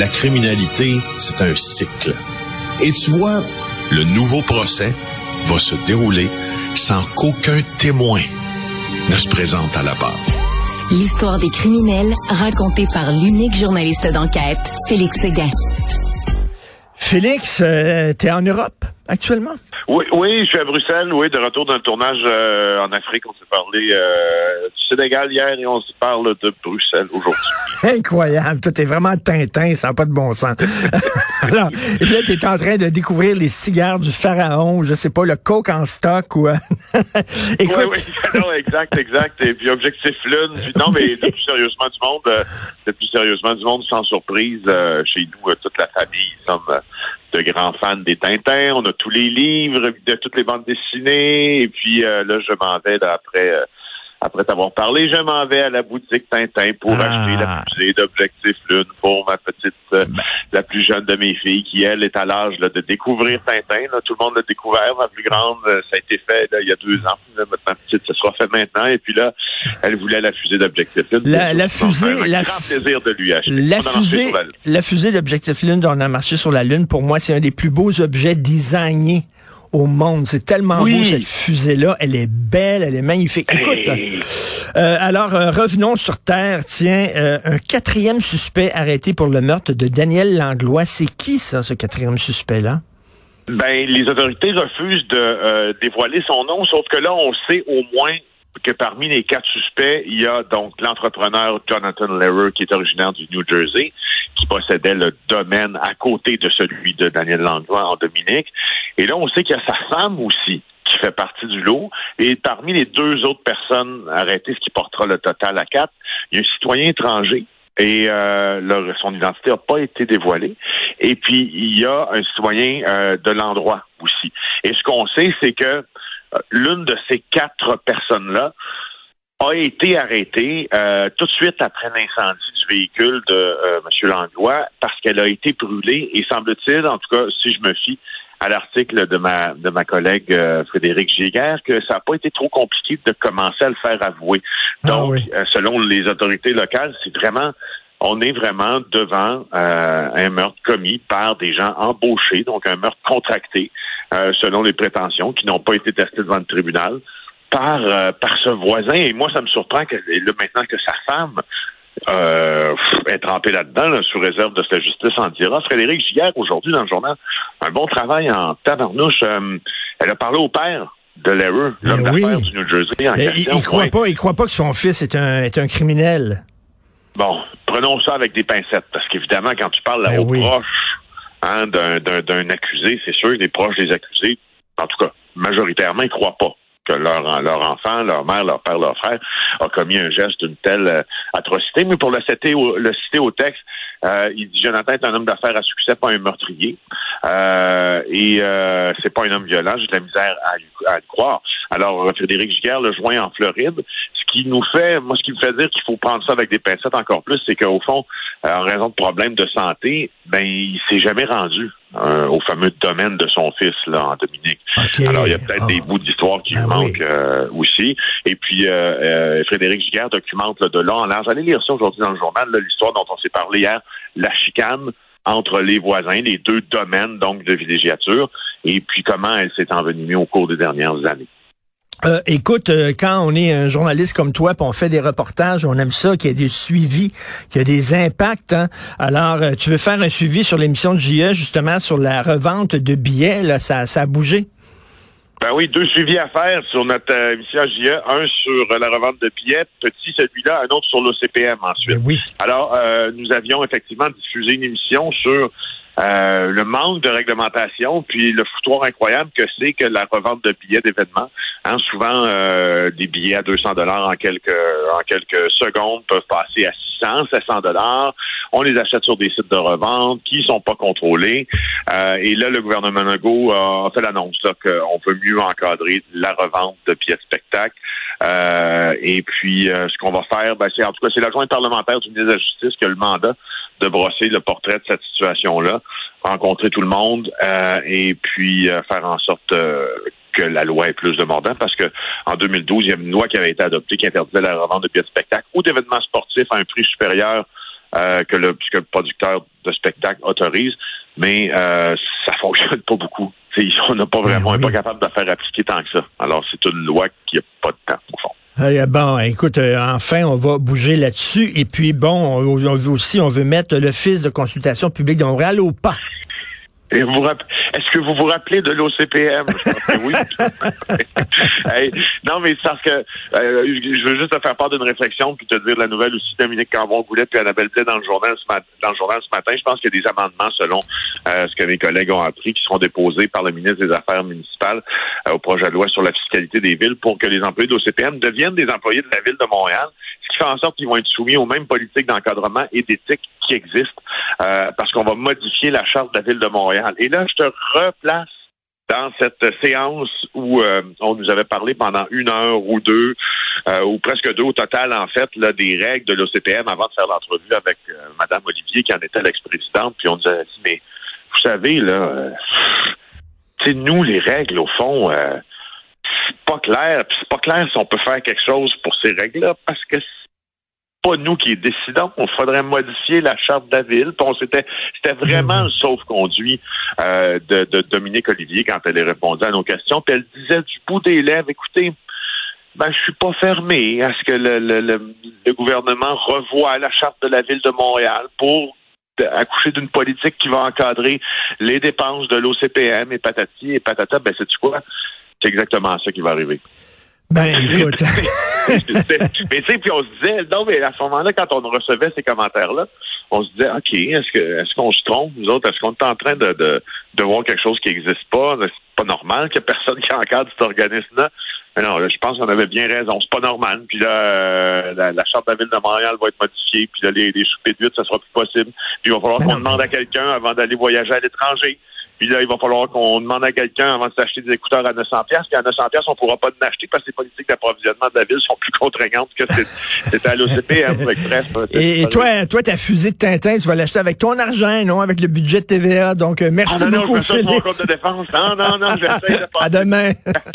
la criminalité, c'est un cycle. Et tu vois, le nouveau procès va se dérouler sans qu'aucun témoin ne se présente à la barre. L'histoire des criminels racontée par l'unique journaliste d'enquête, Félix Seguin. Félix, euh, t'es en Europe actuellement? Oui, oui, je suis à Bruxelles, oui, de retour d'un tournage euh, en Afrique. On s'est parlé euh, du Sénégal hier et on se parle de Bruxelles aujourd'hui. Incroyable. Toi, t'es vraiment Tintin, ça n'a pas de bon sens. Alors, là, t'es en train de découvrir les cigares du pharaon, je sais pas, le coke en stock ou... Écoute... Oui, oui, non, exact, exact. Et puis, objectif lune. non, mais le plus sérieusement du monde, euh, le plus sérieusement du monde, sans surprise, chez nous, toute la famille, sommes de grands fans des Tintins. On a tous les livres, de toutes les bandes dessinées. Et puis euh, là, je m'en vais d'après après t'avoir parlé, je m'en vais à la boutique Tintin pour ah. acheter la fusée d'Objectif Lune pour ma petite, euh, la plus jeune de mes filles, qui elle est à l'âge de découvrir Tintin. Tout le monde l'a découvert. Ma plus grande, euh, ça a été fait il y a deux ans. ma petite, ça sera fait maintenant. Et puis là, elle voulait la fusée d'Objectif Lune. La, la fusée, la grand plaisir de lui acheter. La fusée, la fusée d'Objectif Lune on a marché sur la Lune, pour moi, c'est un des plus beaux objets designés au monde. C'est tellement beau cette fusée-là. Elle est belle, elle est magnifique. Écoute, euh, alors euh, revenons sur Terre. Tiens, euh, un quatrième suspect arrêté pour le meurtre de Daniel Langlois. C'est qui ça, ce quatrième suspect-là? Ben, les autorités refusent de dévoiler son nom, sauf que là, on sait au moins que parmi les quatre suspects, il y a donc l'entrepreneur Jonathan Lehrer, qui est originaire du New Jersey, qui possédait le domaine à côté de celui de Daniel Langlois en Dominique. Et là, on sait qu'il y a sa femme aussi qui fait partie du lot. Et parmi les deux autres personnes arrêtées, ce qui portera le total à quatre, il y a un citoyen étranger et euh, leur, son identité n'a pas été dévoilée. Et puis, il y a un citoyen euh, de l'endroit aussi. Et ce qu'on sait, c'est que l'une de ces quatre personnes-là a été arrêtée euh, tout de suite après l'incendie du véhicule de euh, M. Langlois parce qu'elle a été brûlée et semble-t-il, en tout cas, si je me fie à l'article de ma de ma collègue Frédéric Giguère, que ça n'a pas été trop compliqué de commencer à le faire avouer. Ah Donc, selon les autorités locales, c'est vraiment on est vraiment devant un meurtre commis par des gens embauchés, donc un meurtre contracté. Euh, selon les prétentions, qui n'ont pas été testées devant le tribunal, par, euh, par ce voisin. Et moi, ça me surprend que là, maintenant que sa femme euh, est trempée là-dedans, sous réserve de sa justice en dira. Frédéric Giguère, aujourd'hui, dans le journal, un bon travail en tabarnouche. elle a parlé au père de l'erreur, l'homme ben d'affaires du New Jersey. En il, il croit pas, il croit pas que son fils est un, est un criminel. Bon, prenons ça avec des pincettes, parce qu'évidemment, quand tu parles ben aux proches hein, d'un accusé, c'est sûr, les proches des accusés, en tout cas, majoritairement, ils croient pas que leur, leur enfant, leur mère, leur père, leur frère a commis un geste d'une telle euh, atrocité. Mais pour le citer au, le citer au texte, euh, il dit Jonathan est un homme d'affaires à succès, pas un meurtrier. Euh, et euh, c'est pas un homme violent, j'ai de la misère à, à, le croire. Alors, Frédéric Giguère le joint en Floride. Ce qui nous fait, moi, ce qui me fait dire qu'il faut prendre ça avec des pincettes encore plus, c'est qu'au fond, euh, en raison de problèmes de santé, ben, il s'est jamais rendu euh, au fameux domaine de son fils là en Dominique. Alors il y a peut-être des ah. bouts d'histoire qui ben manquent euh, aussi. Et puis Frédéric Giguère documente de là en large. Allez lire ça aujourd'hui dans le journal, l'histoire dont on s'est parlé hier, la chicane entre les voisins, les deux domaines donc de villégiature, et puis comment elle s'est envenimée au cours des dernières années. Euh, écoute, euh, quand on est un journaliste comme toi, puis on fait des reportages, on aime ça, qu'il y ait des suivis, qu'il y ait des impacts. Hein. Alors, euh, tu veux faire un suivi sur l'émission de JE, justement, sur la revente de billets, là, ça, ça a bougé? Ben oui, deux suivis à faire sur notre émission JE. Un sur la revente de billets, petit celui-là, un autre sur l'OCPM ensuite. Ben oui. Alors, nous avions effectivement diffusé une émission sur euh, le manque de réglementation, puis le foutoir incroyable que c'est que la revente de billets d'événements, hein, souvent euh, des billets à 200 dollars en quelques en quelques secondes peuvent passer à 600, 700 dollars. On les achète sur des sites de revente qui sont pas contrôlés. Euh, et là, le gouvernement Legault a fait l'annonce qu'on veut mieux encadrer la revente de billets de spectacle. et puis, ce qu'on va faire, ben, c'est en tout cas, c'est l'adjoint parlementaire du ministre de la Justice qui a le mandat de brosser le portrait de cette situation-là, rencontrer tout le monde euh, et puis euh, faire en sorte euh, que la loi ait plus de mordant parce que en 2012, il y a une loi qui avait été adoptée qui interdisait la revente de billets de spectacle ou d'événements sportifs à un prix supérieur euh, que le puisque le producteur de spectacle autorise, mais euh, ça fonctionne pas beaucoup. on n'a pas vraiment, on n'est pas capable de faire appliquer tant que ça. Alors c'est une loi qui n'a pas de temps au fond. Bon, écoute, enfin, on va bouger là-dessus. Et puis, bon, on, veut aussi, on veut mettre l'Office de consultation publique de Montréal au pas. Est-ce que vous vous rappelez de l'OCPM? oui. non, mais c'est parce que euh, je veux juste te faire part d'une réflexion puis te dire la nouvelle aussi. Dominique Cambon-Goulet puis Annabelle Blais dans le journal ce. Dans le journal ce matin, je pense qu'il y a des amendements selon euh, ce que mes collègues ont appris qui seront déposés par le ministre des Affaires municipales euh, au projet de loi sur la fiscalité des villes pour que les employés de l'OCPM deviennent des employés de la ville de Montréal qui fait en sorte qu'ils vont être soumis aux mêmes politiques d'encadrement et d'éthique qui existent, parce qu'on va modifier la charte de la ville de Montréal. Et là, je te replace dans cette séance où euh, on nous avait parlé pendant une heure ou deux, euh, ou presque deux au total, en fait, des règles de l'OCPM avant de faire l'entrevue avec euh, Mme Olivier, qui en était l'ex-présidente, puis on nous a dit, mais vous savez, là, c'est nous, les règles, au fond, c'est pas clair, puis c'est pas clair si on peut faire quelque chose pour ces règles-là, parce que pas nous qui décidons. Il faudrait modifier la charte de la ville. C'était, c'était vraiment le sauf-conduit euh, de, de, Dominique Olivier quand elle répondait à nos questions. Puis elle disait du bout des lèvres, écoutez, ben, je suis pas fermé à ce que le, le, le, gouvernement revoie la charte de la ville de Montréal pour accoucher d'une politique qui va encadrer les dépenses de l'OCPM et patati et patata. Ben, c'est quoi? C'est exactement ça qui va arriver. Ben, écoute. mais tu sais, puis on se disait, non, mais à ce moment-là, quand on recevait ces commentaires-là, on se disait, OK, est-ce que est-ce qu'on se trompe, nous autres? Est-ce qu'on est en train de, de, de voir quelque chose qui n'existe pas? C'est pas normal qu'il n'y ait personne qui encadre cet organisme-là. Mais non, là, je pense qu'on avait bien raison. C'est pas normal. Puis là, euh, la, charte de la ville de Montréal va être modifiée. Puis là, les, les soupers de ça sera plus possible. Puis il va falloir qu'on demande à quelqu'un avant d'aller voyager à l'étranger. Puis là, il va falloir qu'on demande à quelqu'un avant de s'acheter des écouteurs à 900 pièces. Puis à 900 pièces, on pourra pas en acheter parce que les politiques d'approvisionnement de la ville sont plus contraignantes que c'était à l'OCP. Hein, et, toi, toi, ta fusée de Tintin, tu vas l'acheter avec ton argent, non avec le budget de TVA. Donc, euh, merci ah, non, beaucoup, non, Félix. de défense. Non, non, non, j'essaie de pas. À demain.